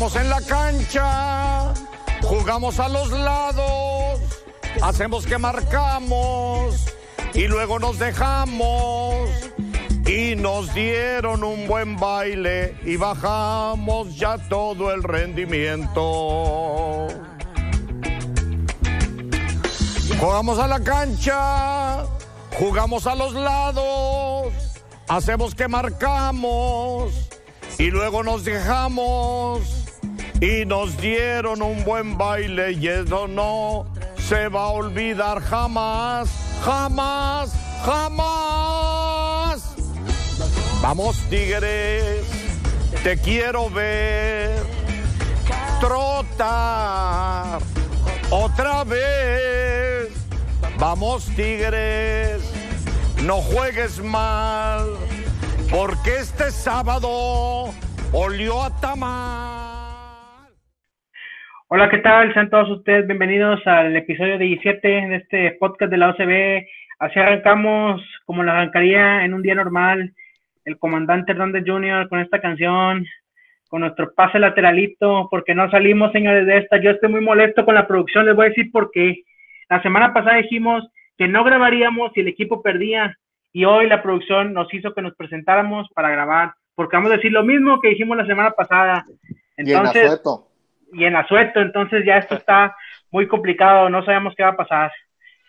Jugamos en la cancha, jugamos a los lados, hacemos que marcamos y luego nos dejamos. Y nos dieron un buen baile y bajamos ya todo el rendimiento. Jugamos a la cancha, jugamos a los lados, hacemos que marcamos y luego nos dejamos y nos dieron un buen baile y eso no se va a olvidar jamás, jamás, jamás. Vamos tigres, te quiero ver trotar otra vez. Vamos tigres, no juegues mal, porque este sábado olió a tamal. Hola, ¿qué tal? Sean todos ustedes bienvenidos al episodio 17 de este podcast de la OCB. Así arrancamos como lo arrancaría en un día normal el comandante Hernández Jr. con esta canción, con nuestro pase lateralito, porque no salimos, señores, de esta. Yo estoy muy molesto con la producción, les voy a decir por qué. La semana pasada dijimos que no grabaríamos si el equipo perdía y hoy la producción nos hizo que nos presentáramos para grabar, porque vamos a decir lo mismo que dijimos la semana pasada. Entonces, y en. Y en asueto, entonces ya esto está muy complicado, no sabemos qué va a pasar.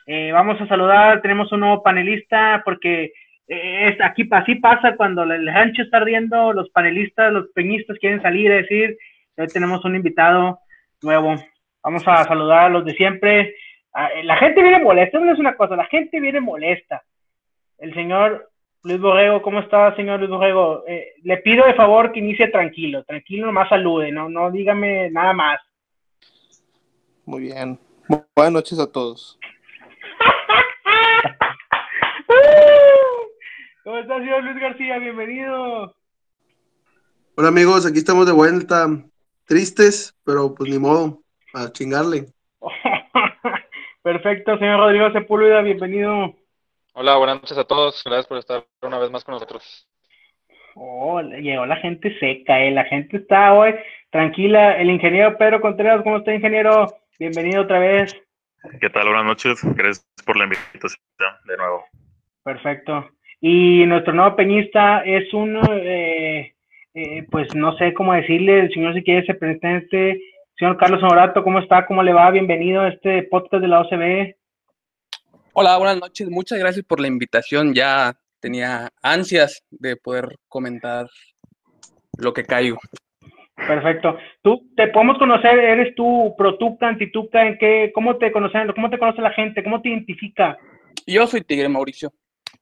Eh, vamos a saludar, tenemos un nuevo panelista porque es, aquí así pasa cuando el rancho está ardiendo, los panelistas, los peñistas quieren salir a decir, hoy tenemos un invitado nuevo. Vamos a saludar a los de siempre. Ah, eh, la gente viene molesta, no es una cosa, la gente viene molesta. El señor Luis Borrego, ¿cómo está, señor Luis Borrego? Eh, le pido de favor que inicie tranquilo, tranquilo, nomás salude, no, no dígame nada más. Muy bien. Buenas noches a todos. ¿Cómo estás, señor Luis García? Bienvenido. Hola amigos, aquí estamos de vuelta. Tristes, pero pues ni modo, a chingarle. Perfecto, señor Rodrigo Sepúlveda, bienvenido. Hola, buenas noches a todos. Gracias por estar una vez más con nosotros. Oh, llegó la gente seca, eh. La gente está hoy tranquila. El ingeniero Pedro Contreras, ¿cómo está, ingeniero? Bienvenido otra vez. ¿Qué tal? Buenas noches. Gracias por la invitación de nuevo. Perfecto. Y nuestro nuevo peñista es un, eh, eh, pues no sé cómo decirle, el señor si quiere se presente. Señor Carlos Honorato, ¿cómo está? ¿Cómo le va? Bienvenido a este podcast de la OCB. Hola, buenas noches. Muchas gracias por la invitación. Ya tenía ansias de poder comentar lo que caigo. Perfecto. Tú te podemos conocer, eres tú pro tuca, antituca, en qué, cómo te conocen, cómo te conoce la gente, cómo te identifica. Yo soy Tigre Mauricio.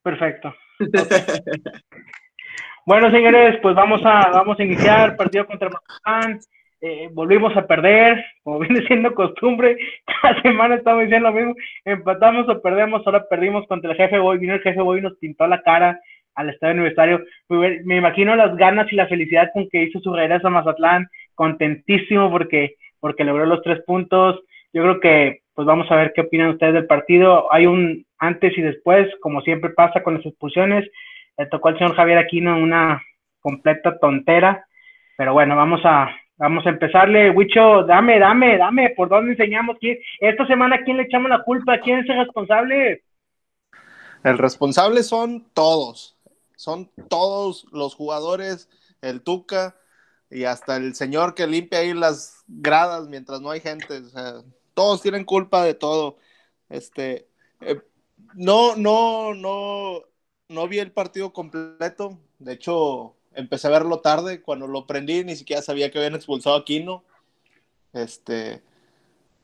Perfecto. bueno, señores, pues vamos a, vamos a iniciar partido contra Mazatlán. Eh, volvimos a perder, como viene siendo costumbre, cada semana estamos diciendo lo mismo, empatamos o perdemos, ahora perdimos contra el jefe Boy, vino el jefe Boy y nos pintó la cara al estadio universitario, me, imagino las ganas y la felicidad con que hizo su regreso a Mazatlán, contentísimo porque, porque logró los tres puntos, yo creo que pues vamos a ver qué opinan ustedes del partido, hay un antes y después, como siempre pasa con las expulsiones. Le tocó al señor Javier Aquino una completa tontera, pero bueno, vamos a, vamos a empezarle. Wicho, dame, dame, dame, ¿por dónde enseñamos? ¿Quién, esta semana, ¿quién le echamos la culpa? ¿Quién es el responsable? El responsable son todos, son todos los jugadores, el Tuca y hasta el señor que limpia ahí las gradas mientras no hay gente. O sea, todos tienen culpa de todo. Este, eh, no, no, no, no vi el partido completo. De hecho, empecé a verlo tarde. Cuando lo prendí, ni siquiera sabía que habían expulsado a Kino. Este,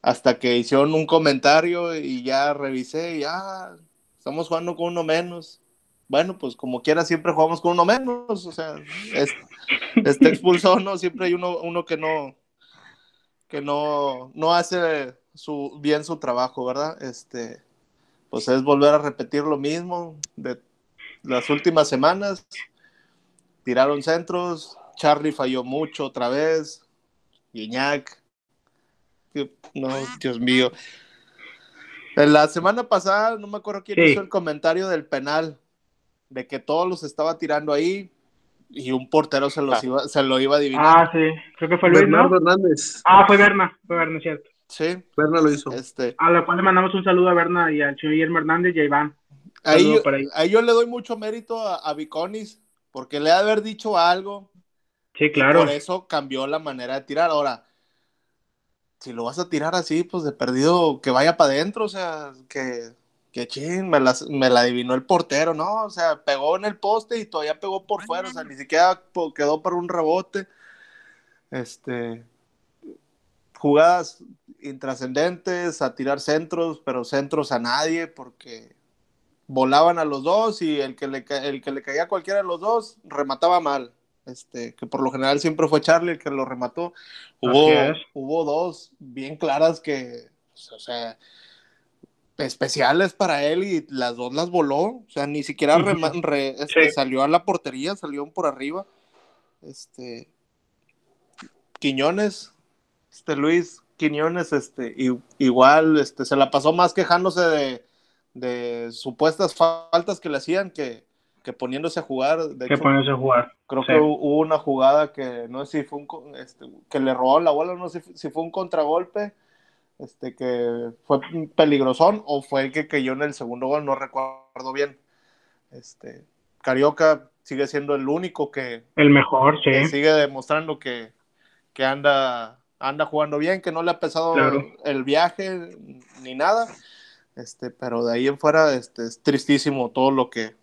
hasta que hicieron un comentario y ya revisé y ya ah, estamos jugando con uno menos. Bueno, pues como quiera, siempre jugamos con uno menos. O sea, este expulsado, no, siempre hay uno, uno que no, que no, no hace su, bien su trabajo, ¿verdad? Este, pues es volver a repetir lo mismo de las últimas semanas. Tiraron centros, Charlie falló mucho otra vez, Guiñac. No, Dios mío. En la semana pasada, no me acuerdo quién hizo el comentario del penal, de que todos los estaba tirando ahí. y un portero se, los Ah. iba, se lo iba a adivinar. Ah, sí. Creo que fue Luis, ¿no? Hernández. Ah, fue Berna. Fue Berna, cierto. Sí, Berna lo hizo. este, A la cual le mandamos un saludo a Berna y al señor Guillermo Hernández y a Iván. ahí, yo- ahí yo le doy mucho mérito a, a Viconis, porque le ha de haber dicho algo, Sí, y claro. por eso cambió la manera de tirar. Ahora, si lo vas a tirar así, pues de perdido, que vaya para adentro, o sea, que, que chin, me la, me la adivinó el portero, ¿no? O sea, pegó en el poste y todavía pegó por fuera, o sea, ni siquiera quedó para un rebote. Este, jugadas intrascendentes, a tirar centros, pero centros a nadie, porque volaban a los dos y el que le, el que le caía a cualquiera de los dos remataba mal. Este, que por lo general siempre fue Charlie el que lo remató. Hubo, hubo dos bien claras que, pues, o sea, especiales para él y las dos las voló. O sea, ni siquiera re- este, Sí. salió a la portería, salió por arriba. Este, Quiñones, este Luis Quiñones, este, igual, este, se la pasó más quejándose de, de supuestas faltas que le hacían que, que poniéndose a jugar. De Que hecho, ponerse a jugar. creo sí. que hu- hubo una jugada que no sé si fue un, este, que le robó la bola, no sé si, si fue un contragolpe, este, que fue peligrosón o fue el que cayó en el segundo gol, no recuerdo bien. Este, Carioca sigue siendo el único que, El mejor, sí. que sigue demostrando que, que anda, anda jugando bien, que no le ha pesado Claro. el viaje ni nada. Este, pero de ahí en fuera este, es tristísimo todo lo que,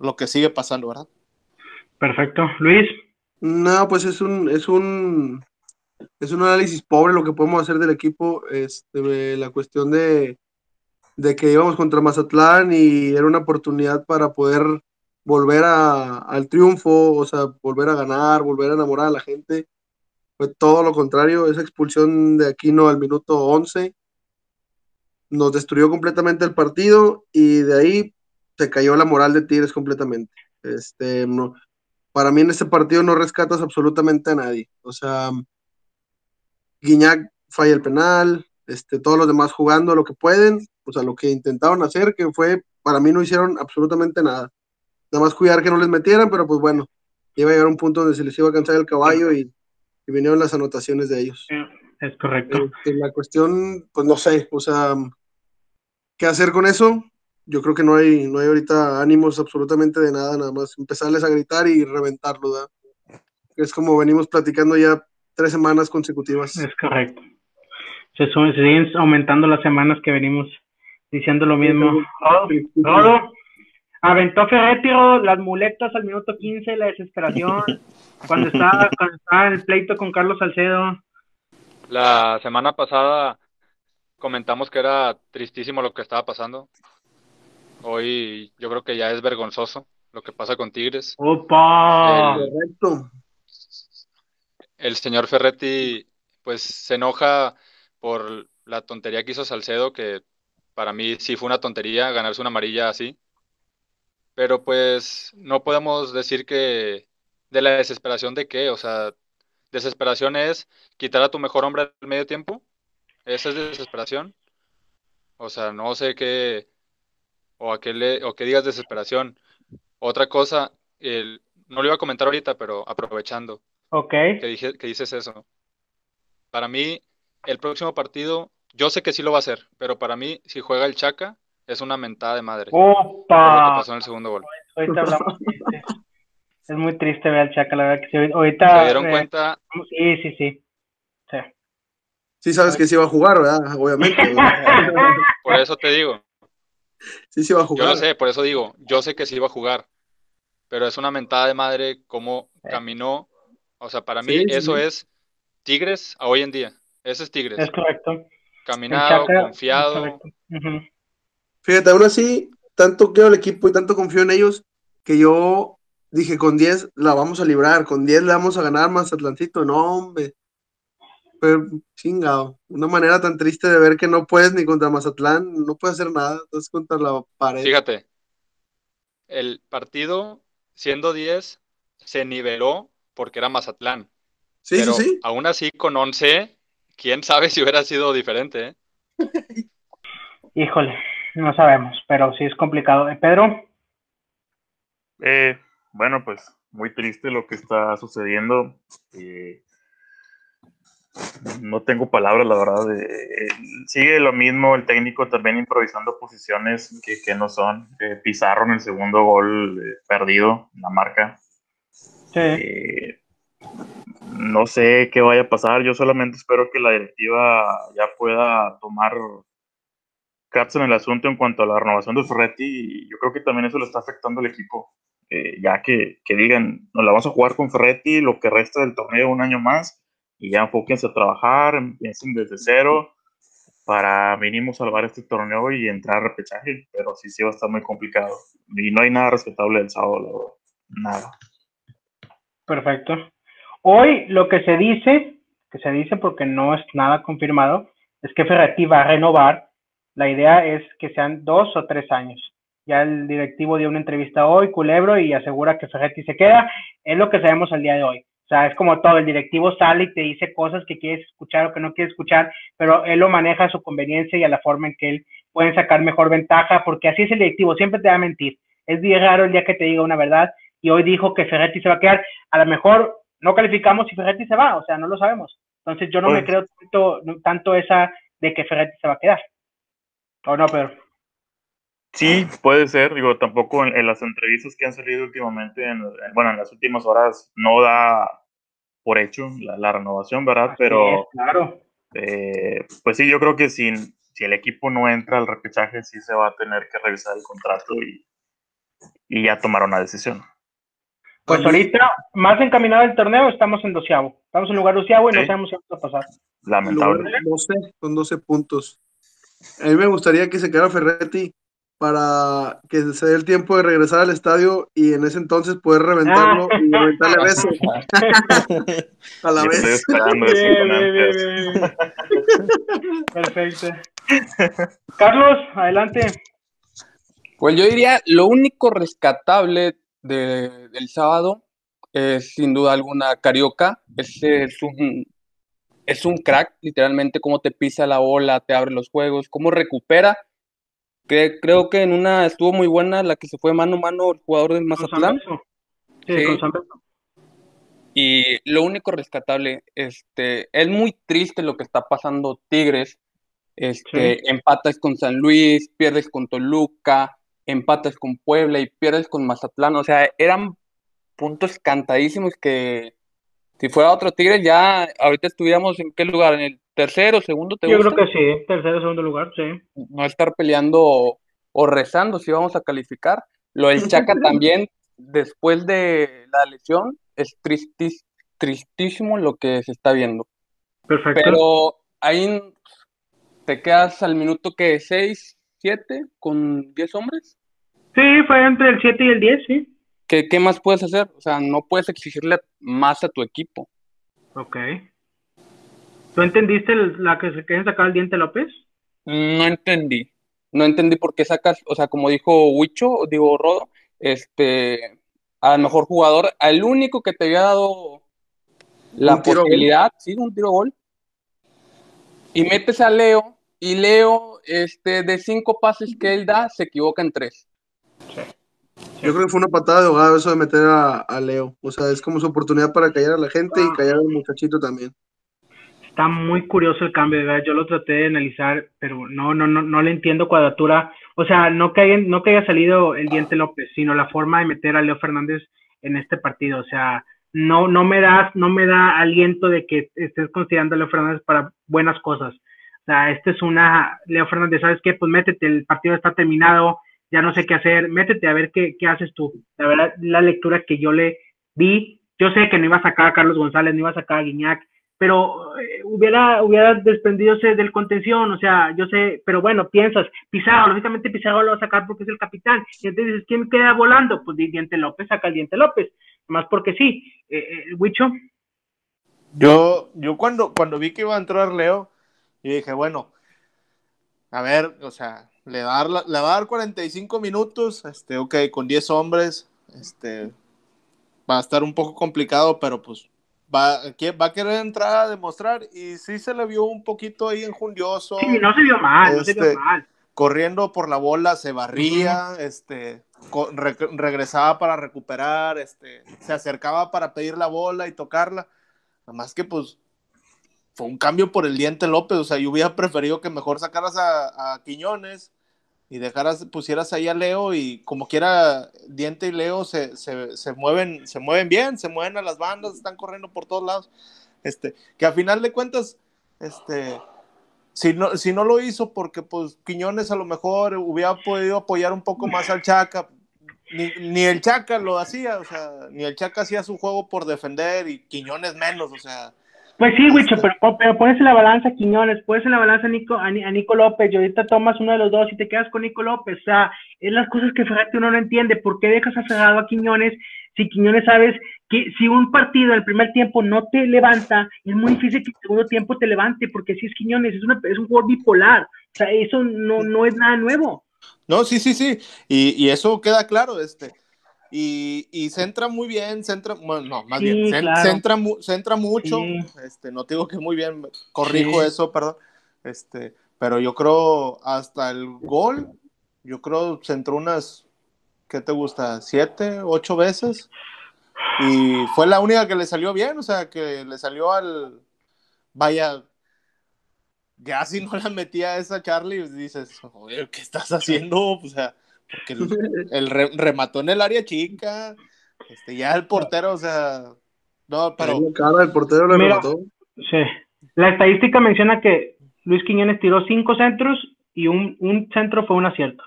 lo que sigue pasando, ¿verdad? Perfecto. Luis, No, pues es un, es un, es un análisis pobre lo que podemos hacer del equipo. Este, la cuestión de, de que íbamos contra Mazatlán y era una oportunidad para poder volver a- al triunfo, o sea, volver a ganar, volver a enamorar a la gente. Fue todo lo contrario, esa expulsión de Aquino al minuto 11 nos destruyó completamente el partido y de ahí se cayó la moral de Tigres completamente. Este, no, para mí en este partido no rescatas absolutamente a nadie. O sea, Guiñac falla el penal, este, todos los demás jugando lo que pueden, o sea, lo que intentaron hacer, que fue, para mí no hicieron absolutamente nada. Nada más cuidar que no les metieran, pero pues bueno, iba a llegar un punto donde se les iba a cansar el caballo y, y vinieron las anotaciones de ellos. Es correcto. Este, la cuestión, pues no sé, o sea, ¿qué hacer con eso? Yo creo que no hay, no hay ahorita ánimos absolutamente de nada, nada más empezarles a gritar y reventarlo, ¿verdad? Es como venimos platicando ya tres semanas consecutivas. Es correcto. Se, su- se siguen aumentando las semanas que venimos diciendo lo mismo. Rodo, aventó Ferretiro las muletas al minuto 15, la desesperación. cuando estaba, cuando estaba en el pleito con Carlos Salcedo. La semana pasada comentamos que era tristísimo lo que estaba pasando. Hoy yo creo que ya es vergonzoso lo que pasa con Tigres. ¡Opa! El- Correcto. El señor Ferretti pues se enoja por la tontería que hizo Salcedo, que para mí sí fue una tontería ganarse una amarilla así. Pero pues no podemos decir que de la desesperación de qué, o sea, desesperación es quitar a tu mejor hombre al medio tiempo. Esa es desesperación. O sea, no sé qué o a qué le o que digas desesperación. Otra cosa, el, no lo iba a comentar ahorita, pero aprovechando Ok. que, dije- que dices eso. Para mí, el próximo partido, yo sé que sí lo va a hacer, pero para mí, si juega el Chaca, es una mentada de madre. por lo que ¡Opa! pasó en el segundo gol. Ahorita hablamos. Es muy triste ver al Chaca, la verdad que sí. Ahorita. ¿Se dieron eh, cuenta? Sí, sí, sí. Sí. Sí sabes que sí va a jugar, ¿verdad? Obviamente. ¿verdad? Por eso te digo. Sí, sí va a Yo jugar. lo sé, por eso digo, yo sé que sí va a jugar, pero es una mentada de madre cómo caminó. O sea, para mí Sí, eso sí. es Tigres a hoy en día. Ese es Tigres. Es correcto. El Caminado, Chaca, confiado. correcto. Fíjate, aún así, tanto quiero al equipo y tanto confío en ellos que yo dije, con 10 la vamos a librar, con 10 le vamos a ganar más Atlancito. No, hombre. Pero chingado. Una manera tan triste de ver que no puedes ni contra Mazatlán, no puedes hacer nada, estás contra la pared. Fíjate, el partido, siendo 10, se niveló porque era Mazatlán. sí, pero sí, sí. aún así con 11, quién sabe si hubiera sido diferente, ¿eh? Híjole, no sabemos, pero sí es complicado. Eh, Pedro, Eh, bueno, pues muy triste lo que está sucediendo. Eh, no tengo palabras, la verdad. Eh, sigue lo mismo, el técnico también improvisando posiciones que, que no son. Eh, Pizarro en el segundo gol eh, perdido, la marca. Sí. no sé qué vaya a pasar, yo solamente espero que la directiva ya pueda tomar cartas en el asunto en cuanto a la renovación de Ferretti y yo creo que también eso le está afectando al equipo. Ya que, que digan, nos la vamos a jugar con Ferretti lo que resta del torneo un año más y ya enfóquense a trabajar, empiecen desde cero para mínimo salvar este torneo y entrar a repechaje, pero sí, sí va a estar muy complicado. Y no hay nada respetable del sábado, nada. Perfecto. Hoy lo que se dice, que se dice porque no es nada confirmado, es que Ferretti va a renovar. La idea es que sean dos o tres años. Ya el directivo dio una entrevista hoy, Culebro, y asegura que Ferretti se queda. Es lo que sabemos al día de hoy. O sea, es como todo, el directivo sale y te dice cosas que quieres escuchar o que no quieres escuchar, pero él lo maneja a su conveniencia y a la forma en que él puede sacar mejor ventaja, porque así es el directivo, siempre te va a mentir. Es bien raro el día que te diga una verdad y hoy dijo que Ferretti se va a quedar. A lo mejor no calificamos si Ferretti se va, o sea, no lo sabemos. Entonces yo no me creo tanto, tanto esa de que Ferretti se va a quedar. ¿O no, Pedro? Sí, puede ser. Digo, tampoco en, las entrevistas que han salido últimamente, en, bueno, en las últimas horas no da por hecho la, renovación, ¿verdad? Pero, claro. Eh, pues sí, yo creo que si, si el equipo no entra al repechaje, sí se va a tener que revisar el contrato y, y ya tomar una decisión. Pues ahorita, más encaminado el torneo, estamos en doceavo. Estamos en lugar doceavo y no sabemos qué va a pasar. Lamentable. 12, con 12 puntos. A mí me gustaría que se quedara Ferretti para que se dé el tiempo de regresar al estadio y en ese entonces poder reventarlo y reventarle a besos. a la vez. Perfecto. Carlos, adelante. Pues yo diría, lo único rescatable de, del sábado es sin duda alguna Carioca. Ese es un, es un crack, literalmente, cómo te pisa la bola, te abre los juegos, cómo recupera que creo que en una estuvo muy buena la que se fue mano a mano el jugador del Mazatlán. Sí, Con y lo único rescatable, este, es muy triste lo que está pasando Tigres. Este, empatas con San Luis, pierdes con Toluca, empatas con Puebla y pierdes con Mazatlán. O sea, eran puntos cantadísimos que si fuera otro Tigres ya ahorita estuviéramos en qué lugar, en el tercero, segundo, ¿te Yo creo que sí, tercero, segundo lugar, sí. No estar peleando o, rezando si vamos a calificar. Lo del Chaca también, después de la lesión, es tristísimo lo que se está viendo. Perfecto. Pero ahí te quedas al minuto que 6, 7 con 10 hombres. Sí, fue entre el 7 y el 10, sí. ¿Qué, ¿Qué más puedes hacer? O sea, no puedes exigirle más a tu equipo. Ok. ¿Tú entendiste la que se quieren sacar el diente López? No entendí. No entendí por qué sacas, o sea, como dijo Huicho, digo Rodo, este, al mejor jugador, al único que te había dado la posibilidad, sí, un tiro gol. Y metes a Leo, y Leo, este, de cinco pases que él da, se equivoca en tres. Yo creo que fue una patada de ahogado eso de meter a, a, Leo. O sea, es como su oportunidad para callar a la gente y callar al muchachito también está muy curioso el cambio, de verdad. Yo lo traté de analizar, pero no, no, no, no le entiendo cuadratura. O sea, no que, haya, no que haya salido el diente López, sino la forma de meter a Leo Fernández en este partido. O sea, no, no me das, no me da aliento de que estés considerando a Leo Fernández para buenas cosas. O sea, este es una, Leo Fernández, ¿sabes qué? Pues métete, el partido está terminado, ya no sé qué hacer, métete a ver qué, qué haces tú. La verdad, la lectura que yo le vi, yo sé que no iba a sacar a Carlos González, no iba a sacar a Guiñac, pero eh, hubiera, hubiera desprendidose del contención, o sea, yo sé, pero bueno, piensas, Pizarro, lógicamente Pizarro lo va a sacar porque es el capitán, y entonces dices, ¿quién queda volando? Pues Diente López, saca el Diente López, más porque sí, eh, eh Huicho. Yo, yo cuando, cuando vi que iba a entrar Leo, y dije, bueno, a ver, o sea, le va a dar, le va a dar 45 minutos, este, ok, con 10 hombres, este, va a estar un poco complicado, pero pues va, va a querer entrar a demostrar y sí se le vio un poquito ahí enjundioso. Sí, no se vio mal, no se vio este, mal. corriendo por la bola, se barría, este, regresaba para recuperar, este, se acercaba para pedir la bola y tocarla. Nada más que pues fue un cambio por el diente López, o sea, yo hubiera preferido que mejor sacaras a, Quiñones y dejaras, pusieras ahí a Leo y como quiera, Diente y Leo se, se, mueven, se mueven bien, se mueven a las bandas, están corriendo por todos lados. Este, que a final de cuentas, este, si no, si no lo hizo porque pues Quiñones a lo mejor hubiera podido apoyar un poco más al Chaca, ni, ni, el Chaca lo hacía, o sea, ni el Chaca hacía su juego por defender y Quiñones menos, o sea. Pues sí, Wicho, pero, pero pones en la balanza a Quiñones, pones en la balanza a Nico, a, Nico López y ahorita tomas uno de los dos y te quedas con Nico López, o sea, es las cosas que Ferrati uno no entiende, ¿por qué dejas aferrado a Quiñones si Quiñones sabes que si un partido el primer tiempo no te levanta, es muy difícil que el segundo tiempo te levante, porque si es Quiñones, es, una, es un jugador bipolar, o sea, eso no, no es nada nuevo. No, sí, sí, sí, y, y eso queda claro, este, y, y centra muy bien, centra, bueno, no, más bien, centra, centra, mucho, este, no digo que muy bien, corrijo eso, perdón, este, pero yo creo hasta el gol, yo creo centró unas ¿qué te gusta? ¿Siete, ocho veces? Y fue la única que le salió bien, o sea, que le salió al. Vaya, ya si no la metía esa Charlie, dices, joder, ¿qué estás haciendo? O sea, porque el, remató en el área chica, este, ya el portero, o sea, no, pero. el portero le remató. Sí. La estadística menciona que Luis Quiñones tiró cinco centros y un, un centro fue un acierto.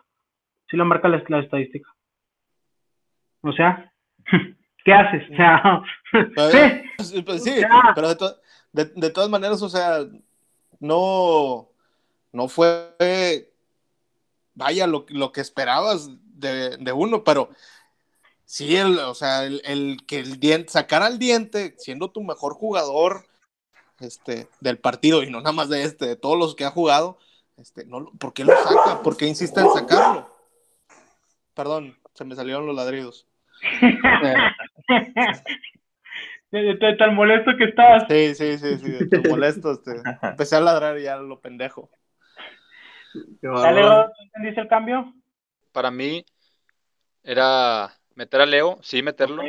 Sí lo marca la estadística. O sea, ¿qué haces? O sea, sí, pues sí pero de, todas maneras, o sea, no, no fue, vaya, lo, que esperabas de, uno, pero sí, el, o sea, el, que el diente, sacar al diente siendo tu mejor jugador este, del partido y no nada más de este, de todos los que ha jugado, este, no, ¿por qué lo saca? ¿Por qué insiste en sacarlo? Perdón, se me salieron los ladridos. de, tan molesto que estabas. Sí, sí, sí, sí, de tan molesto. Este, empecé a ladrar y ya lo pendejo. Dale, ¿entendiste el cambio? Para mí era meter a Leo, sí meterlo,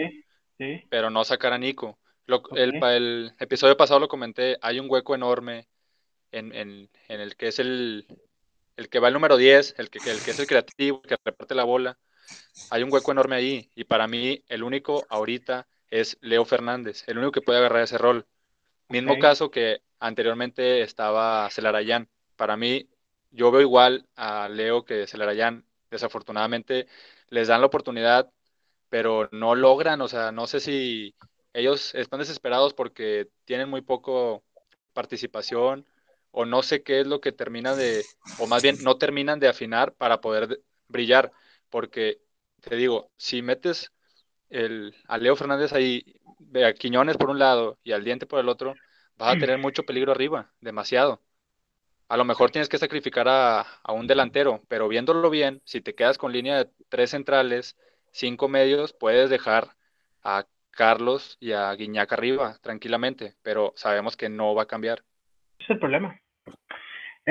pero no sacar a Nico. el, el, episodio pasado lo comenté, hay un hueco enorme en, en, en el que es el, el que va el número 10, el que, el que es el creativo, el que reparte la bola hay un hueco enorme ahí y para mí el único ahorita es Leo Fernández, el único que puede agarrar ese rol. Mismo caso que anteriormente estaba Celarayán. Para mí, yo veo igual a Leo que Celarayán. Desafortunadamente les dan la oportunidad, pero no logran, o sea, no sé si ellos están desesperados porque tienen muy poco participación o no sé qué es lo que termina de, o más bien no terminan de afinar para poder brillar porque te digo, si metes el, a Leo Fernández ahí, a Quiñones por un lado y al Diente por el otro, vas a mm. tener mucho peligro arriba, demasiado. A lo mejor tienes que sacrificar a, un delantero, pero viéndolo bien, si te quedas con línea de tres centrales, cinco medios, puedes dejar a Carlos y a Guiñac arriba tranquilamente, pero sabemos que no va a cambiar. Es el problema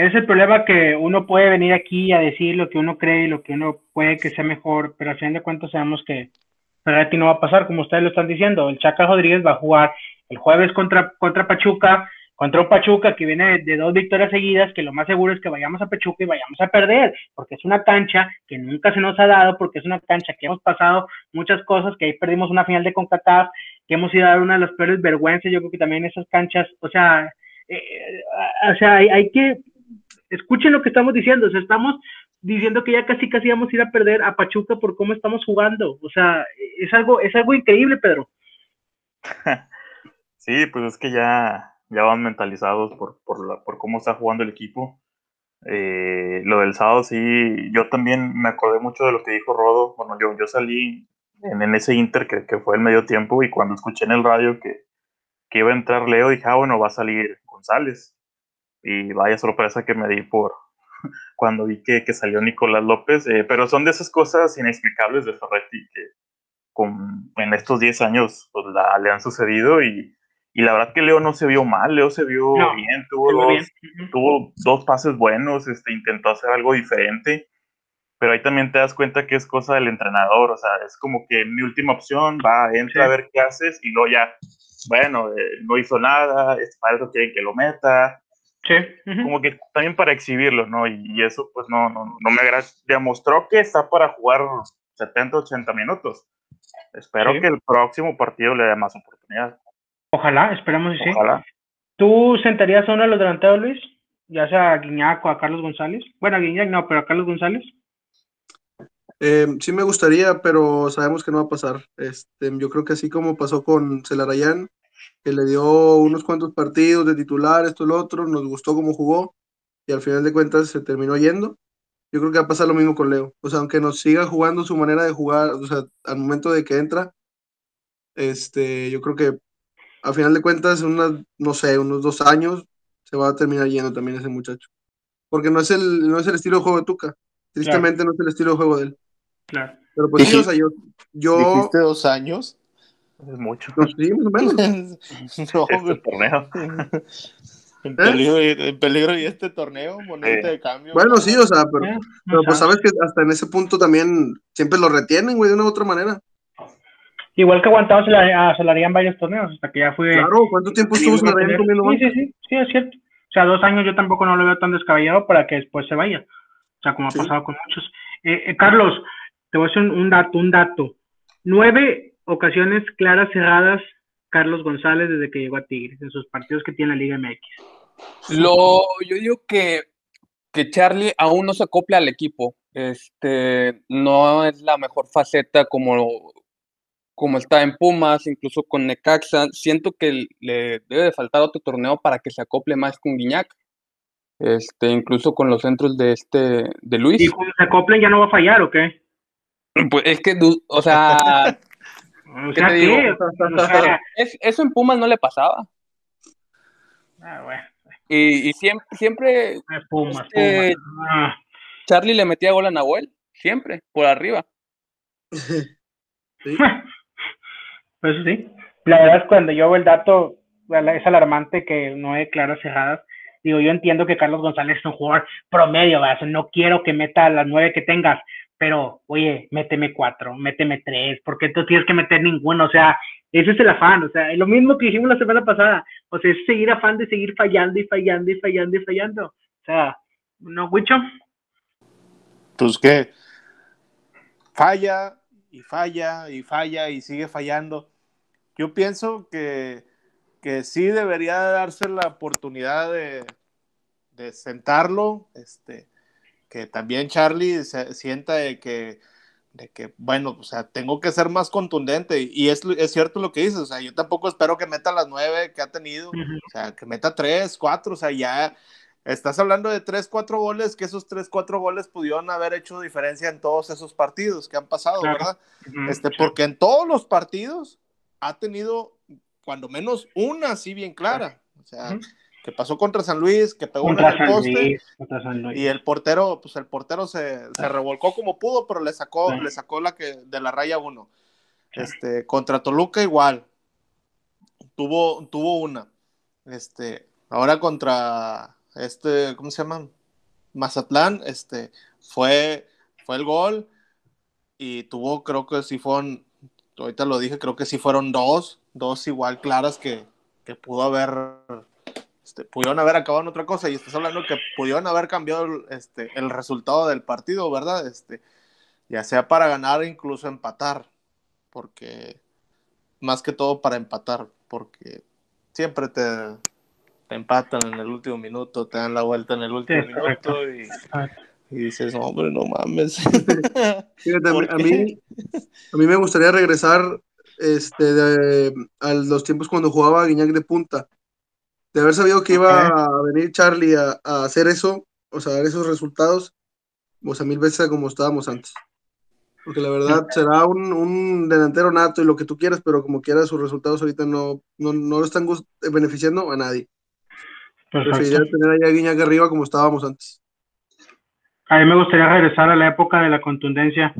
es el problema que uno puede venir aquí a decir lo que uno cree y lo que uno puede que sea mejor, pero al fin de cuentas sabemos que Ferretti no va a pasar, como ustedes lo están diciendo. El Chaca Rodríguez va a jugar el jueves contra, contra Pachuca, contra un Pachuca que viene de, dos victorias seguidas, que lo más seguro es que vayamos a Pachuca y vayamos a perder, porque es una cancha que nunca se nos ha dado, porque es una cancha que hemos pasado muchas cosas, que ahí perdimos una final de CONCACAF, que hemos ido a dar una de las peores vergüenzas, yo creo que también esas canchas, o sea, eh, o sea, hay, que escuchen lo que estamos diciendo, o sea, estamos diciendo que ya casi casi vamos a ir a perder a Pachuca por cómo estamos jugando, o sea, es algo, es algo increíble, Pedro. Sí, pues es que ya, ya van mentalizados por, por, por cómo está jugando el equipo. Eh, lo del sábado sí, yo también me acordé mucho de lo que dijo Rodo. Bueno, yo, yo salí en, en ese Inter que, que, fue el medio tiempo y cuando escuché en el radio que, que iba a entrar Leo, dije, ah, bueno, va a salir González y vaya sorpresa que me di por cuando vi que, que salió Nicolás López, eh, pero son de esas cosas inexplicables de Ferretti que con, en estos 10 años pues, la, le han sucedido y, Y la verdad que Leo no se vio mal, Leo se vio No, bien, tuvo dos, bien. Tuvo dos pases buenos, este, intentó hacer algo diferente, pero ahí también te das cuenta que es cosa del entrenador, o sea, es como que mi última opción, va, entra Sí. a ver qué haces y luego ya, bueno, eh, no hizo nada, es para eso quieren que lo meta, Sí. como que también para exhibirlo, ¿no? Y, y eso pues no, no, no me agrada. Demostró que está para jugar 70, 80 minutos. Espero Sí. que el próximo partido le dé más oportunidad. Ojalá, esperamos que sí. Ojalá. ¿Tú sentarías a uno de los delanteros, Luis? Ya sea a Guiñac o a Carlos González. Bueno, a Guiñac no, pero a Carlos González. Eh, sí me gustaría, pero sabemos que no va a pasar. Este, yo creo que así como pasó con Celarayán, que le dio unos cuantos partidos de titular, esto y lo otro, nos gustó cómo jugó y al final de cuentas se terminó yendo. Yo creo que va a pasar lo mismo con Leo. O sea, aunque nos siga jugando su manera de jugar, o sea, al momento de que entra, este, yo creo que al final de cuentas, en unas, no sé, unos dos años, se va a terminar yendo también ese muchacho. Porque no es el, no es el estilo de juego de Tuca. Tristemente no es el estilo de juego de él. Claro. Pero pues sí, o sea, yo, yo ¿Dijiste dos años? Es mucho. no, sí, más o menos. no, Este torneo. en, peligro, en peligro y este torneo, monedita Sí. de cambio. Bueno, sí, o sea, pero, Eh, pero no pues sabes. sabes que hasta en ese punto también siempre lo retienen, güey, de una u otra manera. Igual que aguantaba a Solarian varios torneos, hasta que ya fue. Claro, ¿cuánto tiempo estuvo Solarian Sí, sí, sí, sí, es cierto. O sea, dos años yo tampoco no lo veo tan descabellado para que después se vaya. O sea, como ha Sí. pasado con muchos. Eh, eh, Carlos, te voy a hacer un, un dato, un dato. Nueve ocasiones claras cerradas Carlos González desde que llegó a Tigres, en sus partidos que tiene la Liga MX. Lo, yo digo que, que Charlie aún no se acopla al equipo. Este, no es la mejor faceta como, como está en Pumas, incluso con Necaxa. Siento que le debe de faltar otro torneo para que se acople más con Guiñac. Este, incluso con los centros de este, de Luis. Y cuando se acoplen ya no va a fallar, ¿o qué? Pues es que, o sea, O ¿Qué sea, te ¿qué? digo? O sea, es- eso en Pumas no le pasaba. ah, bueno, Y, y siempre, siempre eh, Pumas, Este- Pumas. Ah. Charlie le metía gol a Nahuel, siempre, por arriba. Pues eso sí. La verdad es que cuando yo veo el dato, es alarmante que no hay claras cerradas. Digo, yo entiendo que Carlos González es un jugador promedio, ¿verdad? No quiero que meta las nueve que tengas, pero, oye, méteme cuatro, méteme tres, porque tú tienes que meter ninguno, o sea, ese es el afán, o sea, es lo mismo que dijimos la semana pasada, o sea, es seguir afán de seguir fallando y fallando y fallando y fallando. O sea, ¿no, Wicho? Pues que falla y falla y falla y sigue fallando. Yo pienso que, que sí debería darse la oportunidad de, de sentarlo, este, que también Charlie se sienta de que, de que, bueno, o sea, tengo que ser más contundente y es, es cierto lo que dices, o sea, yo tampoco espero que meta las nueve que ha tenido, Ujú. o sea, que meta tres, cuatro, o sea, ya estás hablando de tres, cuatro goles, que esos tres, cuatro goles pudieron haber hecho diferencia en todos esos partidos que han pasado, Claro. ¿verdad? Este, porque en todos los partidos ha tenido cuando menos una así bien clara, o sea, que pasó contra San Luis, que pegó Contra en el poste, Luis, contra San Luis. y el portero, pues el portero se, se revolcó como pudo, pero le sacó, le sacó la que de la raya uno. Este, contra Toluca igual. Tuvo, tuvo una. Este, ahora contra este, ¿cómo se llama? Mazatlán, este, fue, fue el gol. Y tuvo, creo que sí fueron, ahorita lo dije, creo que sí fueron dos, dos igual claras que, que pudo haber este, pudieron haber acabado en otra cosa y estás hablando que pudieron haber cambiado este, el resultado del partido, ¿verdad? Este, ya sea para ganar incluso empatar, porque más que todo para empatar, porque siempre te, te empatan en el último minuto, te dan la vuelta en el último Sí, minuto y, y dices, hombre, no mames. Fíjate, a mí, ¿Por a mí, me gustaría regresar este, de- a los tiempos cuando jugaba Guiñac de punta. De haber sabido que iba a venir Charlie a, a hacer eso, o sea, dar esos resultados, pues a mil veces como estábamos antes. Porque la verdad será un, un delantero nato y lo que tú quieras, pero como quieras, sus resultados ahorita no, no, no lo están beneficiando a nadie. Preferiría tener allá a Guiñac arriba como estábamos antes. A mí me gustaría regresar a la época de la contundencia,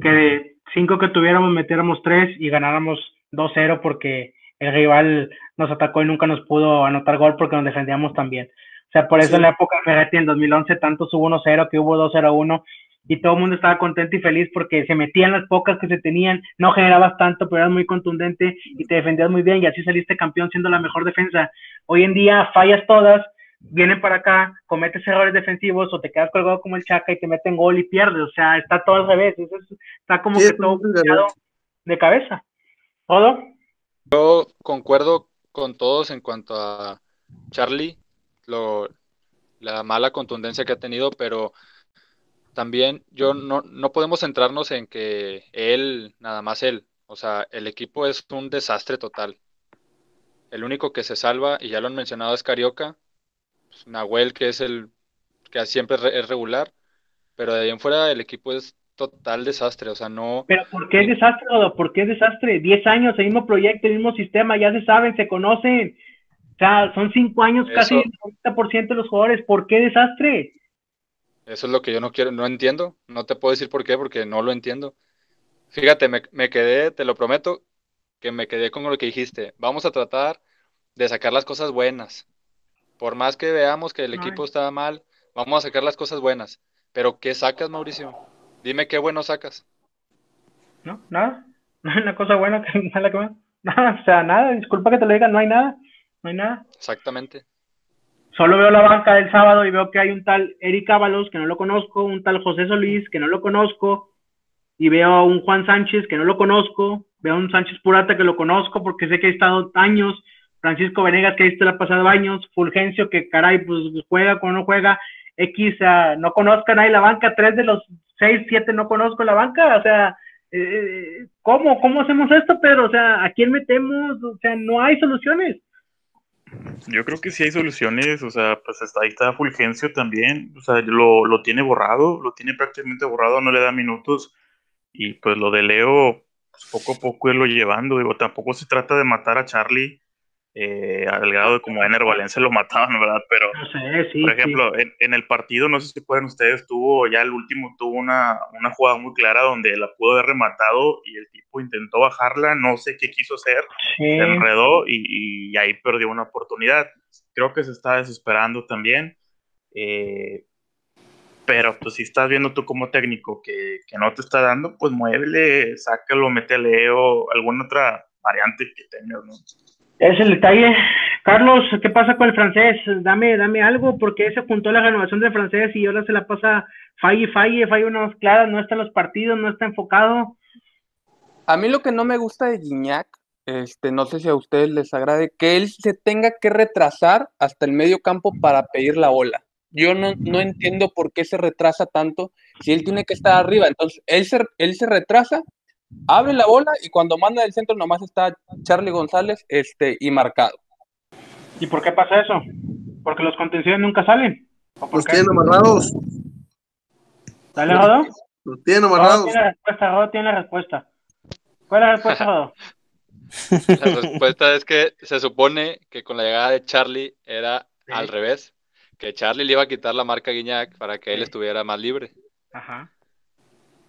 que de cinco que tuviéramos metiéramos tres y ganáramos 2-0 porque el rival nos atacó y nunca nos pudo anotar gol porque nos defendíamos también. O sea, por eso en la época de Ferretti en 2011 tanto hubo 1-0 que hubo 2-0-1 y todo el mundo estaba contento y feliz porque se metían las pocas que se tenían, no generabas tanto, pero eras muy contundente y te defendías muy bien y así saliste campeón siendo la mejor defensa. Hoy en día fallas todas, vienen para acá, cometes errores defensivos o te quedas colgado como el Chaca y te meten gol y pierdes, o sea, está todo al revés, Eso está como que todo de cabeza. ¿Todo? Yo concuerdo con todos en cuanto a Charlie, lo, la mala contundencia que ha tenido, pero también yo no, no podemos centrarnos en que él, nada más él, o sea, el equipo es un desastre total. El único que se salva, y ya lo han mencionado, es Carioca, pues, Nahuel, que es el que siempre es regular, pero de ahí en fuera el equipo es total desastre, o sea, no... Pero ¿por qué es desastre, ¿Por qué es desastre? Diez años, el mismo proyecto, el mismo sistema, ya se saben, se conocen. O sea, son cinco años, casi el 90% de los jugadores. ¿Por qué desastre? Eso es lo que yo no quiero, no entiendo. No te puedo decir por qué, porque no lo entiendo. Fíjate, me, me quedé, te lo prometo, que me quedé con lo que dijiste. Vamos a tratar de sacar las cosas buenas. Por más que veamos que el equipo está mal, vamos a sacar las cosas buenas. Pero ¿qué sacas, Mauricio? Dime qué bueno sacas. No, nada. No hay una cosa buena que mala que Nada, o sea, nada. Disculpa que te lo diga, no hay nada. No hay nada. Exactamente. Solo veo la banca del sábado y veo que hay un tal Eric Ábalos, que no lo conozco, un tal José Solís, que no lo conozco, y veo a un Juan Sánchez, que no lo conozco, veo a un Sánchez Purata, que lo conozco porque sé que ha estado años, Francisco Venegas, que ha estado pasado años, Fulgencio, que caray, pues juega cuando no juega, X, no conozco a nadie la banca, tres de los seis, siete no conozco la banca, o sea, eh, ¿cómo? ¿Cómo hacemos esto, Pedro? O sea, ¿a quién metemos? O sea, no hay soluciones. Yo creo que sí hay soluciones, o sea, pues está, ahí está Fulgencio también, o sea, lo, lo tiene borrado, lo tiene prácticamente borrado, no le da minutos, y pues lo de Leo, pues poco a poco él lo llevando, digo, tampoco se trata de matar a Charlie, eh, al grado de como Ener Valencia lo mataban, ¿verdad? Pero, por ejemplo, en, el partido, no sé si pueden ustedes, tuvo ya el último, tuvo una, una jugada muy clara donde la pudo haber rematado y el tipo intentó bajarla, no sé qué quiso hacer, se enredó y, ahí perdió una oportunidad. Creo que se está desesperando también. Eh, pero pues si estás viendo tú como técnico que, que, no te está dando, pues muévele, sácalo, métele o alguna otra variante que tengas, ¿no? Es el detalle. Carlos, ¿qué pasa con el francés? Dame, dame algo, porque se apuntó la renovación del francés y ahora se la pasa falle, falle, falle unas claras, no está en los partidos, no está enfocado. A mí lo que no me gusta de Guiñac, este, no sé si a ustedes les agrade, que él se tenga que retrasar hasta el medio campo para pedir la bola. Yo no, no entiendo por qué se retrasa tanto si él tiene que estar arriba. Entonces, él se, él se retrasa abre la bola y cuando manda el centro nomás está Charlie González este, y marcado. ¿Y por qué pasa eso? Porque los contenciones nunca salen. Los tienen amarrados. ¿Dale, Rodo? Los tienen amarrados. tiene la respuesta, Rodo tiene la respuesta. ¿Cuál es la respuesta, Rodo? La respuesta es que se supone que con la llegada de Charlie era al revés, que Charlie le iba a quitar la marca a Guiñac para que él estuviera más libre. Ajá.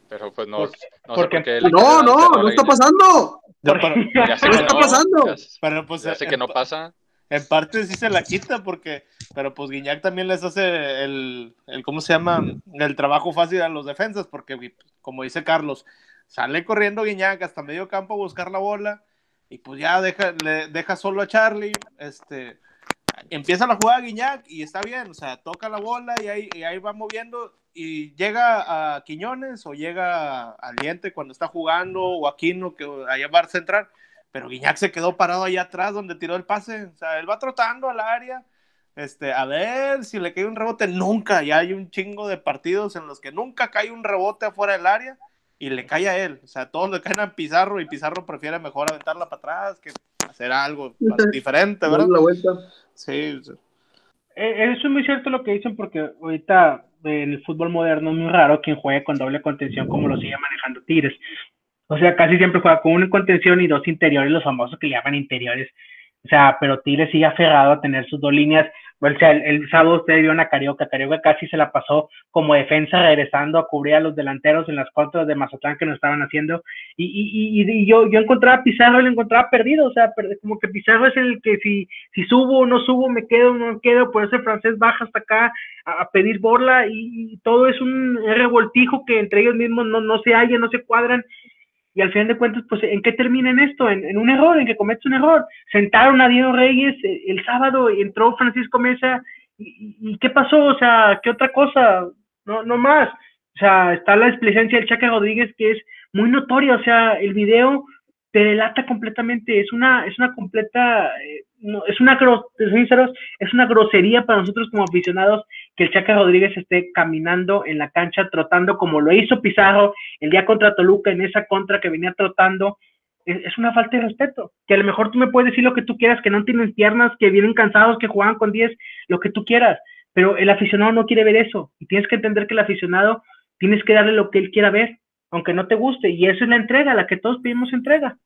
Pero pues no, no sé qué No, no, no está pasando. Ya, sé no está pasando. pero pues, ya sé que no pasa. En parte sí se la quita porque, pero pues Guiñac también les hace el, el, ¿cómo se llama? El trabajo fácil a los defensas porque, como dice Carlos, sale corriendo Guiñac hasta medio campo a buscar la bola y pues ya deja, le deja solo a Charlie, este, empieza la jugada Guiñac y está bien, o sea, toca la bola y ahí, y ahí va moviendo y llega a Quiñones o llega al diente cuando está jugando o a Quino que allá va a centrar, pero Guiñac se quedó parado allá atrás donde tiró el pase, o sea, él va trotando al área, este, a ver si le cae un rebote, nunca, ya hay un chingo de partidos en los que nunca cae un rebote afuera del área y le cae a él, o sea, todos le caen a Pizarro y Pizarro prefiere mejor aventarla para atrás que hacer algo diferente, ¿verdad? La vuelta. Sí. Eh, eso es muy cierto lo que dicen porque ahorita en el fútbol moderno es muy raro quien juegue con doble contención como lo sigue manejando Tigres. O sea, casi siempre juega con una contención y dos interiores, los famosos que le llaman interiores. O sea, pero Tigres sigue aferrado a tener sus dos líneas O sea, el, el sábado usted vio una Carioca, Carioca casi se la pasó como defensa regresando a cubrir a los delanteros en las contras de Mazatlán que nos estaban haciendo. Y, y, y, y yo, yo encontraba a Pizarro y lo encontraba perdido, o sea, como que Pizarro es el que si, si subo o no subo, me quedo o no me quedo, por eso francés baja hasta acá a, a pedir borla y, y, todo es un revoltijo que entre ellos mismos no, no se hallan, no se cuadran y al final de cuentas, pues, ¿en qué termina en esto? En, un error, en que cometes un error. Sentaron a Diego Reyes el, el sábado, entró Francisco Mesa, y, y, qué pasó? O sea, ¿qué otra cosa? No, no más. O sea, está la displicencia del Chaca Rodríguez que es muy notoria, o sea, el video te delata completamente, es una, es una completa, eh, no, es una, sinceros, es una grosería para nosotros como aficionados que el Chaca Rodríguez esté caminando en la cancha, trotando como lo hizo Pizarro el día contra Toluca, en esa contra que venía trotando, es, una falta de respeto, que a lo mejor tú me puedes decir lo que tú quieras, que no tienen piernas, que vienen cansados, que juegan con 10, lo que tú quieras, pero el aficionado no quiere ver eso, y tienes que entender que el aficionado tienes que darle lo que él quiera ver, aunque no te guste, y eso es la entrega, la que todos pedimos entrega.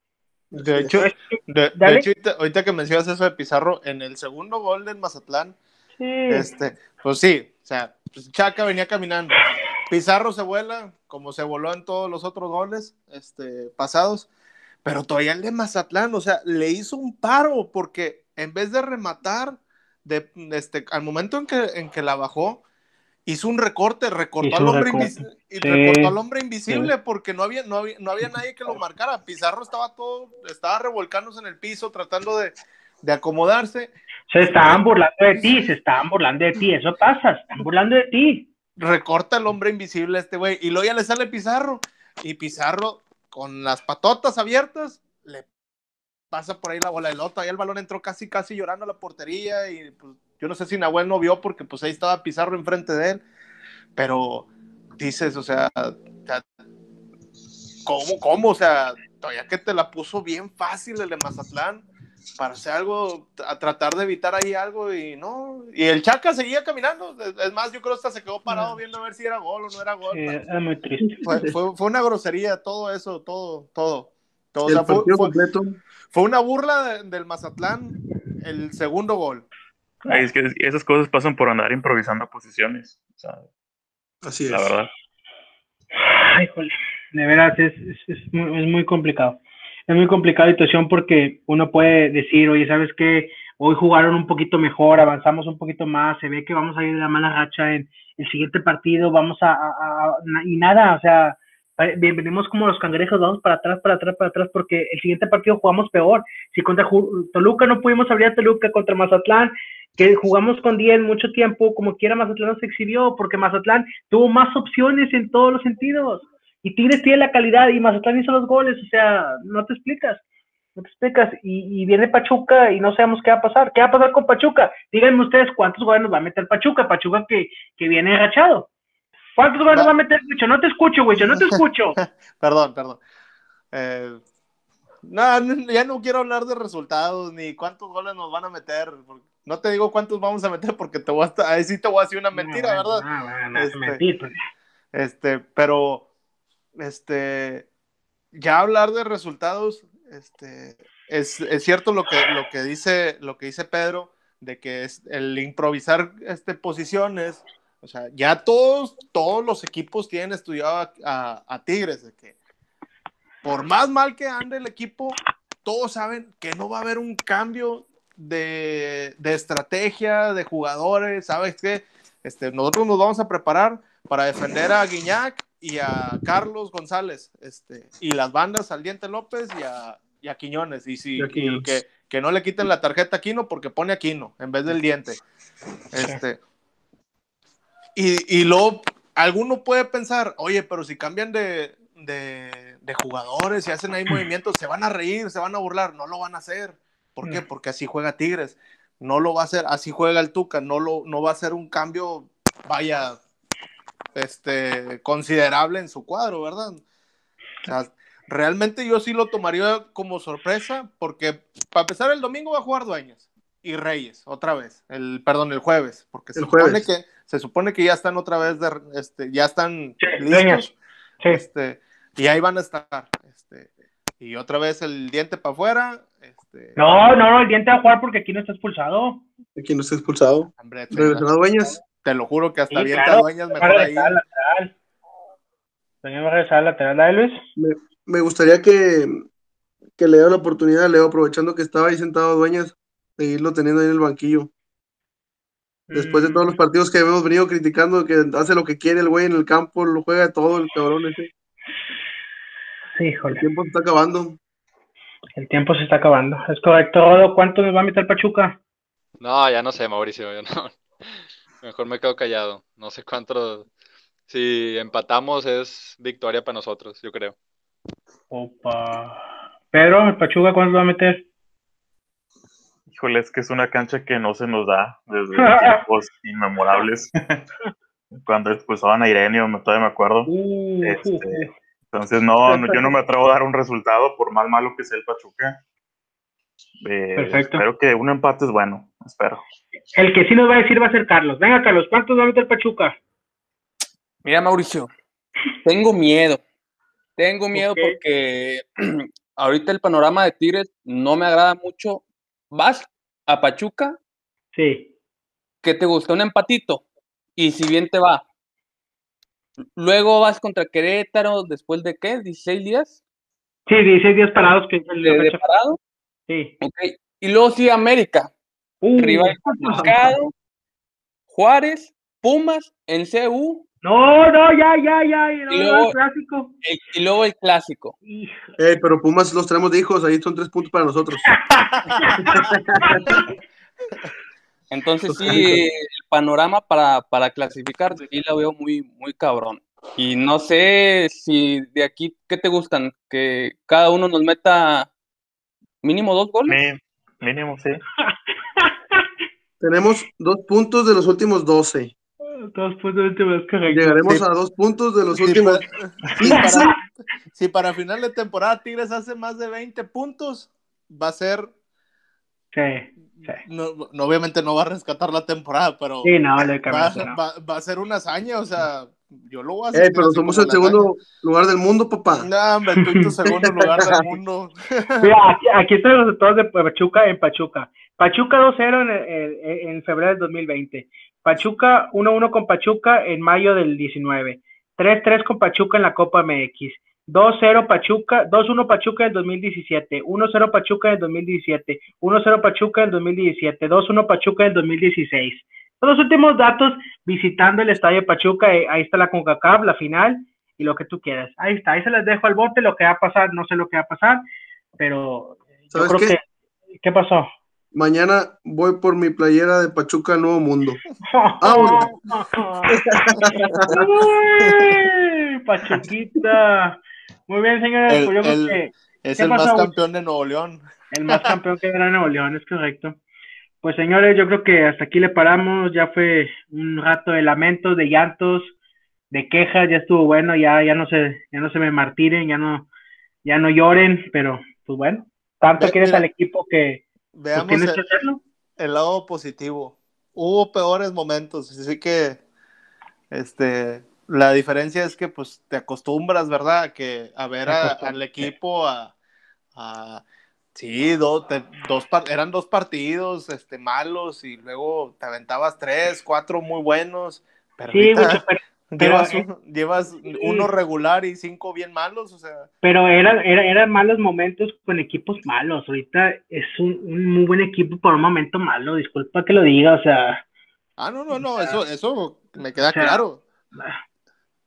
De hecho, de, de hecho ahorita, ahorita, que mencionas eso de Pizarro, en el segundo gol del Mazatlán, sí. este, pues sí, o sea, pues Chaca venía caminando. Pizarro se vuela, como se voló en todos los otros goles este, pasados, pero todavía el de Mazatlán, o sea, le hizo un paro, porque en vez de rematar, de, este, al momento en que, en que la bajó, hizo un recorte, recortó, al hombre, recorte. Sí. recortó al hombre invisible sí. porque no había, no, había, no había nadie que lo marcara. Pizarro estaba todo, estaba revolcándose en el piso tratando de, de acomodarse. Se estaban burlando de ti, se estaban burlando de ti, eso pasa, se están burlando de ti. Recorta al hombre invisible este güey y luego ya le sale Pizarro y Pizarro con las patotas abiertas le pasa por ahí la bola de loto, ahí el balón entró casi casi llorando a la portería y pues yo no sé si Nahuel no vio porque pues ahí estaba Pizarro enfrente de él, pero dices, o sea, ¿cómo, cómo? O sea, todavía que te la puso bien fácil el de Mazatlán para hacer algo, a tratar de evitar ahí algo y no, y el Chaca seguía caminando, es más, yo creo que hasta se quedó parado viendo a ver si era gol o no era gol. Sí, era muy triste. Fue, fue, fue, una grosería, todo eso, todo, todo. todo el o sea, fue, completo. fue, una burla de, del Mazatlán, el segundo gol. Ay, es que esas cosas pasan por andar improvisando posiciones. O sea, Así es. La verdad. Ay, jole. De veras, es, es, es, muy, es, muy, complicado. Es muy complicada la situación porque uno puede decir, oye, ¿sabes qué? Hoy jugaron un poquito mejor, avanzamos un poquito más, se ve que vamos a ir de la mala racha en el siguiente partido, vamos a, a, a y nada, o sea, venimos como los cangrejos, vamos para atrás, para atrás, para atrás, porque el siguiente partido jugamos peor. Si contra Toluca no pudimos abrir a Toluca, contra Mazatlán, que jugamos con 10 mucho tiempo, como quiera Mazatlán se exhibió, porque Mazatlán tuvo más opciones en todos los sentidos. Y Tigres tiene la calidad y Mazatlán hizo los goles, o sea, no te explicas. No te explicas. Y, viene Pachuca y no sabemos qué va a pasar. ¿Qué va a pasar con Pachuca? Díganme ustedes cuántos goles nos va a meter Pachuca. Pachuca que, que viene agachado. ¿Cuántos goles va a meter, Wicho? No te escucho, Wicho, no te escucho. perdón, perdón. Eh, no, ya no quiero hablar de resultados ni cuántos goles nos van a meter. No te digo cuántos vamos a meter porque te voy a, ahí sí te voy a decir una mentira, no, ¿verdad? No, no, este, mentir, pues. este, pero, este, ya hablar de resultados, este, es, es cierto lo que, lo que dice, lo que dice Pedro, de que es el improvisar este, posiciones o sea, ya todos, todos los equipos tienen estudiado a, a, a, Tigres, de que por más mal que ande el equipo, todos saben que no va a haber un cambio de, de estrategia, de jugadores, ¿sabes qué? Este, nosotros nos vamos a preparar para defender a Guiñac y a Carlos González, este, y las bandas al Diente López y a, y a Quiñones, y, si, y, que, que, no le quiten la tarjeta a Quino porque pone a Quino en vez del Diente. Este, y, y luego, alguno puede pensar, oye, pero si cambian de, de, de, jugadores y hacen ahí movimientos, se van a reír, se van a burlar. No lo van a hacer. ¿Por qué? Porque así juega Tigres. No lo va a hacer, así juega el Tuca. No, lo, no va a ser un cambio, vaya, este, considerable en su cuadro, ¿verdad? O sea, realmente yo sí lo tomaría como sorpresa, porque para empezar el domingo va a jugar Dueñas y Reyes, otra vez, el, perdón, el jueves, porque se supone jueves. que se supone que ya están otra vez, de, este, ya están sí, listos, sí. este, y ahí van a estar. Este, y otra vez el diente para afuera. Este, No, no, no, el diente va a jugar porque aquí no está expulsado. Aquí no está expulsado. hombre, Regresó a Dueñas. te lo juro que hasta Sí, avienta claro, dueñas mejor ahí. lateral. Va a regresar al lateral, ¿la de Luis? Me gustaría que, que le dé la oportunidad a Leo, aprovechando que estaba ahí sentado Dueñas, seguirlo teniendo ahí en el banquillo. Después de todos los partidos que hemos venido criticando, que hace lo que quiere el güey en el campo, lo juega todo el cabrón ese. Sí, El híjole, tiempo se está acabando. el tiempo se está acabando. Es correcto, Rodo. ¿Cuánto nos va a meter Pachuca? No, ya no sé, Mauricio. yo no. Mejor me quedo callado. No sé cuánto. Si empatamos es victoria para nosotros, yo creo. Opa. Pedro, ¿el Pachuca cuánto va a meter? Híjole, es que es una cancha que no se nos da desde tiempos inmemorables. Cuando expulsaban a Irenio, me- todavía me acuerdo. Uh, Este. Entonces, no, no, yo no me atrevo a dar un resultado por más malo que sea el Pachuca. Eh, Perfecto. Espero que un empate es bueno, espero. El que sí nos va a decir va a ser Carlos. Venga, Carlos, ¿cuántos va a meter Pachuca? Mira, Mauricio, tengo miedo. Tengo miedo porque ahorita el panorama de Tigres no me agrada mucho. Vas a Pachuca, Sí. que te gusta un empatito, y si bien te va. Luego vas contra Querétaro después de qué, 16 días Sí, 16 días parados que de, de parado. Sí. ok. Y luego sí América, Uh, rival complicado, Juárez, Pumas en CU No, no, ya, ya, ya. y no, Y luego- el clásico. y, y luego el clásico. Eh, pero Pumas los tenemos de hijos, ahí son tres puntos para nosotros. Entonces sí, el panorama para, para clasificar sí la veo muy, muy cabrón. Y no sé si de aquí, ¿qué te gustan? Que cada uno nos meta mínimo dos goles. Mínimo, sí. Tenemos dos puntos de los últimos 12. Dos puntos. Llegaremos Sí. a dos puntos de los Si últimos. si para, si para final de temporada Tigres hace más de 20 puntos, va a ser. Sí, sí. No, no, obviamente no va a rescatar la temporada, pero Sí, no, le va, no. va- va a ser una hazaña. O sea, yo lo voy a Eh, sentir pero somos el segundo lugar del mundo, papá. hazaña. No, hombre, tú en tu segundo lugar del mundo. Mira, aquí, aquí están los resultados de Pachuca en Pachuca. Pachuca 2-0 en, en, en febrero del 2020. Pachuca 1-1 con Pachuca en mayo del 19. 3-3 con Pachuca en la Copa MX. 2-0 Pachuca, 2-1 Pachuca en 2017, 1-0 Pachuca en 2017, 1-0 Pachuca en 2017, 2-1 Pachuca en 2016. Son los últimos datos visitando el estadio Pachuca, eh, ahí está la CONCACAF, la final y lo que tú quieras. Ahí está, ahí se les dejo al bote, lo que va a pasar, no sé lo que va a pasar, pero yo ¿Sabes creo qué? que... ¿Qué pasó? Mañana voy por mi playera de Pachuca Nuevo Mundo. Ah, Uy, Pachuquita. Muy bien, señores. El- pues yo creo el- que Es ¿Qué el pasó, más campeón de Nuevo León. el más campeón que era Nuevo León, es correcto. Pues señores, yo creo que hasta aquí le paramos. Ya fue un rato de lamentos, de llantos, de quejas. Ya estuvo bueno. Ya, ya no se, ya no se me martiren, ya no, ya no lloren. Pero, pues bueno, tanto quieres mira, al equipo que Veamos tienes el, que hacerlo. el lado positivo. Hubo peores momentos, así que este la diferencia es que pues te acostumbras, ¿verdad? A que a ver a- al equipo a, a- sí, do- te- dos eran dos partidos este malos y luego te aventabas tres, cuatro muy buenos, Sí, pero, pero, llevas, eh, llevas uno regular y cinco bien malos, o sea, pero eran, era- eran malos momentos con equipos malos. Ahorita es un, un muy buen equipo por un momento malo. Disculpa que lo diga, o sea. ah no, no, no, eso eso me queda o sea, claro.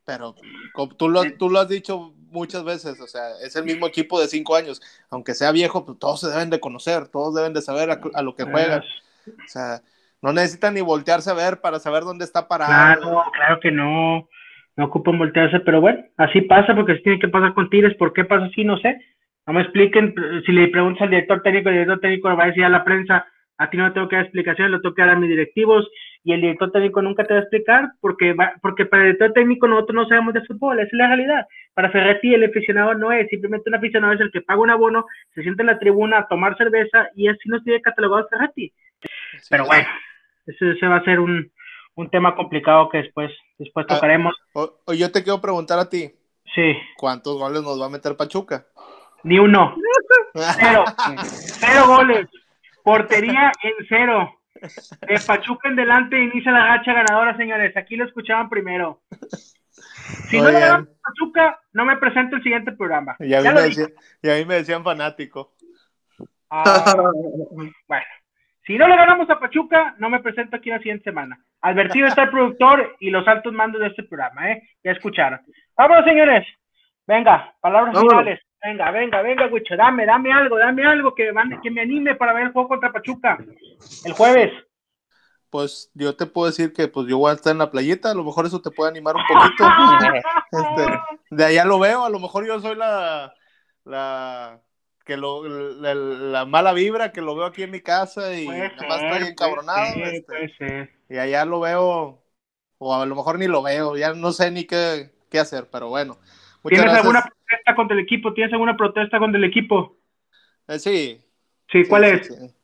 Pero como tú, lo, tú lo has dicho muchas veces, o sea, es el mismo equipo de cinco años. Aunque sea viejo, pues todos se deben de conocer, todos deben de saber a, a lo que juegan. O sea, no necesitan ni voltearse a ver para saber dónde está parado. Claro, claro que no. No ocupan voltearse, pero bueno, así pasa porque así tiene que pasar con Tigres. ¿Por qué pasa así? No sé. No me expliquen. Si le preguntas al director técnico, el director técnico va a decir a la prensa, a ti no te tengo que dar explicaciones, lo tengo que dar a mis directivos. Y el director técnico nunca te va a explicar porque, va, porque para el director técnico nosotros no sabemos de fútbol, esa es la realidad. Para Ferretti el aficionado no es, simplemente un aficionado es el que paga un abono, se siente en la tribuna a tomar cerveza y así nos tiene catalogado Ferretti. Sí, Pero bueno, ese, ese va a ser un, un tema complicado que después, después Ah. tocaremos. O, o yo te quiero preguntar a ti, Sí, ¿cuántos goles nos va a meter Pachuca? Ni uno. Cero. Cero goles. Portería en cero. De Pachuca en delante inicia la gacha ganadora, señores. Aquí lo escuchaban primero. Si no le a Pachuca, no me presento el siguiente programa. Y a, mí Ya me decían, y a mí me decían fanático. Ah, bueno, si no le ganamos a Pachuca, no me presento aquí la siguiente semana. Advertido está el productor y los altos mandos de este programa, ¿eh? Ya escucharon. Vámonos, señores. Venga, palabras Vámonos. finales. Venga, venga, venga, Wicho. Dame, dame algo, dame algo que, que me anime para ver el juego contra Pachuca. El jueves. Pues yo te puedo decir que pues yo voy a estar en la playita, a lo mejor eso te puede animar un poquito. Este, de allá lo veo, a lo mejor yo soy la, la que lo, la, la mala vibra que lo veo aquí en mi casa y ser, estoy encabronado. ser, este, y allá lo veo, o a lo mejor ni lo veo, ya no sé ni qué, qué hacer, pero bueno. ¿Tienes gracias. alguna protesta contra el equipo? ¿Tienes alguna protesta contra el equipo? Eh, sí. Sí, ¿cuál sí, es? sí, sí.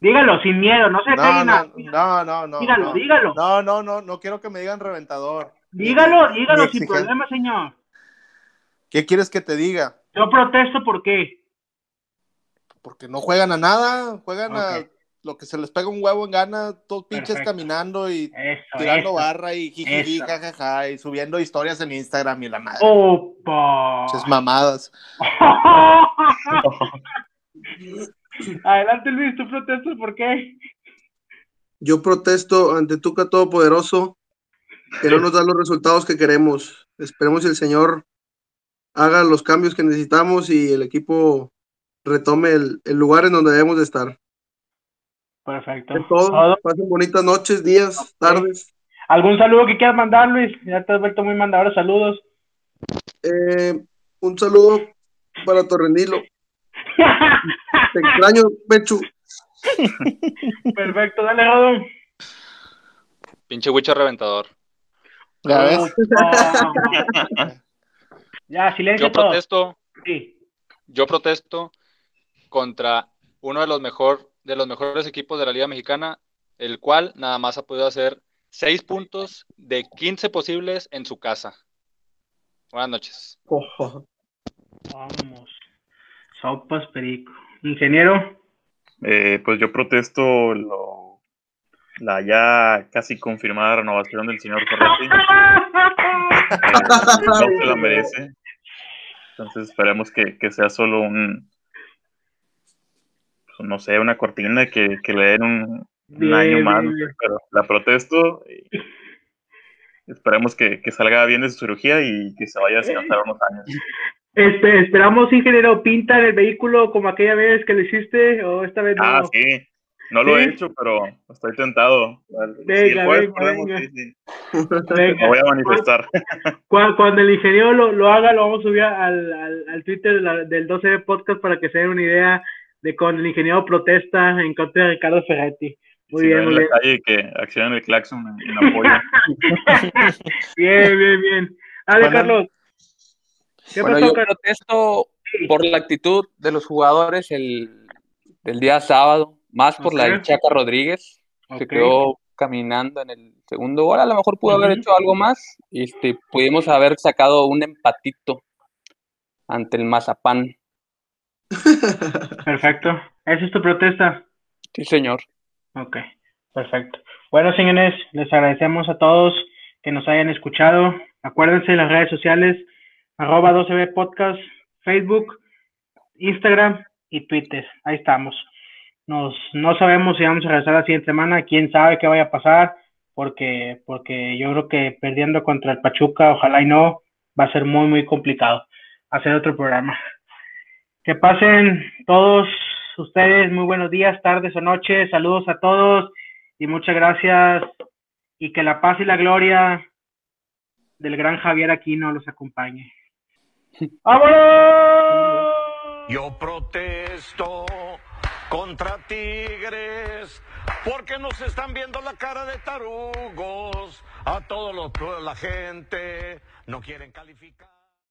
Dígalo, sin miedo, no se No, calle nada. no, no, no, no. Dígalo, no. dígalo. No, no, no, no quiero que me digan reventador. Dígalo, dígalo sin problema, señor. ¿Qué quieres que te diga? Yo protesto porque Porque no juegan a nada, juegan a lo que se les pega un huevo en gana, todos pinches Perfecto. caminando y eso, tirando eso. barra y jijiji, jajaja, y subiendo historias en Instagram y la madre. Opa. Pinches mamadas. Adelante, Luis, tú protestas por qué. Yo protesto ante Tuca Todopoderoso que no nos da los resultados que queremos. Esperemos el Señor haga los cambios que necesitamos y el equipo retome el, el lugar en donde debemos de estar. Perfecto. Todo. Pasen bonitas noches, días, tardes. ¿Algún saludo que quieras mandar, Luis? Ya te has vuelto muy mandador. Saludos. Eh, un saludo para Torrenilo. Te extraño, Pechu. Perfecto, dale, Rodón. Pinche Wicho reventador. ¿Ya ves? ya, silencio Yo todo. protesto, Sí. yo protesto contra uno de los mejor, de los mejores equipos de la Liga Mexicana, el cual nada más ha podido hacer seis puntos de 15 posibles en su casa. Buenas noches. Ojo. Vamos. Sopas, perico. Ingeniero. Eh, pues yo protesto lo- la ya casi confirmada renovación del señor Ferretti. Eh, no se la merece. Entonces esperemos que, que sea solo un, pues, no sé, una cortina que, que le den un, año más, pero la protesto y esperemos que, que salga bien de su cirugía y que se vaya sin hacer unos años. Este, esperamos, ingeniero, pinta el vehículo como aquella vez que lo hiciste o esta vez no. Ah, sí, no lo he ¿Sí? hecho, pero estoy tentado. Si Venga, el jueves venga, podemos, venga. sí, sí, Venga. me voy a manifestar. Cu- Cuando el ingeniero lo, lo haga, lo vamos a subir al, al, al Twitter de la- del 12B Podcast para que se den una idea de cuando el ingeniero protesta en contra de Ricardo Ferretti. Muy si bien, muy en bien. la calle que accionen el claxon en, en apoyo. Bien, bien, bien. Dale, Bueno. Carlos. ¿Qué Bueno, pasó, yo Carlos? protesto por la actitud de los jugadores el, del día sábado, más por la del Chaca Rodríguez, Ok. quedó caminando en el segundo gol. A lo mejor pudo haber hecho algo más. y, Este, pudimos haber sacado un empatito ante el Mazapán. Perfecto. ¿Esa es tu protesta? Sí, señor. Ok, perfecto. Bueno, señores, les agradecemos a todos que nos hayan escuchado. Acuérdense de las redes sociales, arroba 12B Podcast, Facebook, Instagram y Twitter. Ahí estamos. Nos, no sabemos si vamos a regresar la siguiente semana, quién sabe qué vaya a pasar, porque, porque yo creo que perdiendo contra el Pachuca, ojalá y no, va a ser muy, muy complicado hacer otro programa. Que pasen todos ustedes muy buenos días, tardes o noches. Saludos a todos y muchas gracias. Y que la paz y la gloria del gran Javier Aquino los acompañe. ¡Vámonos! Yo protesto contra Tigres porque nos están viendo la cara de tarugos. A todos los la gente no quieren calificar.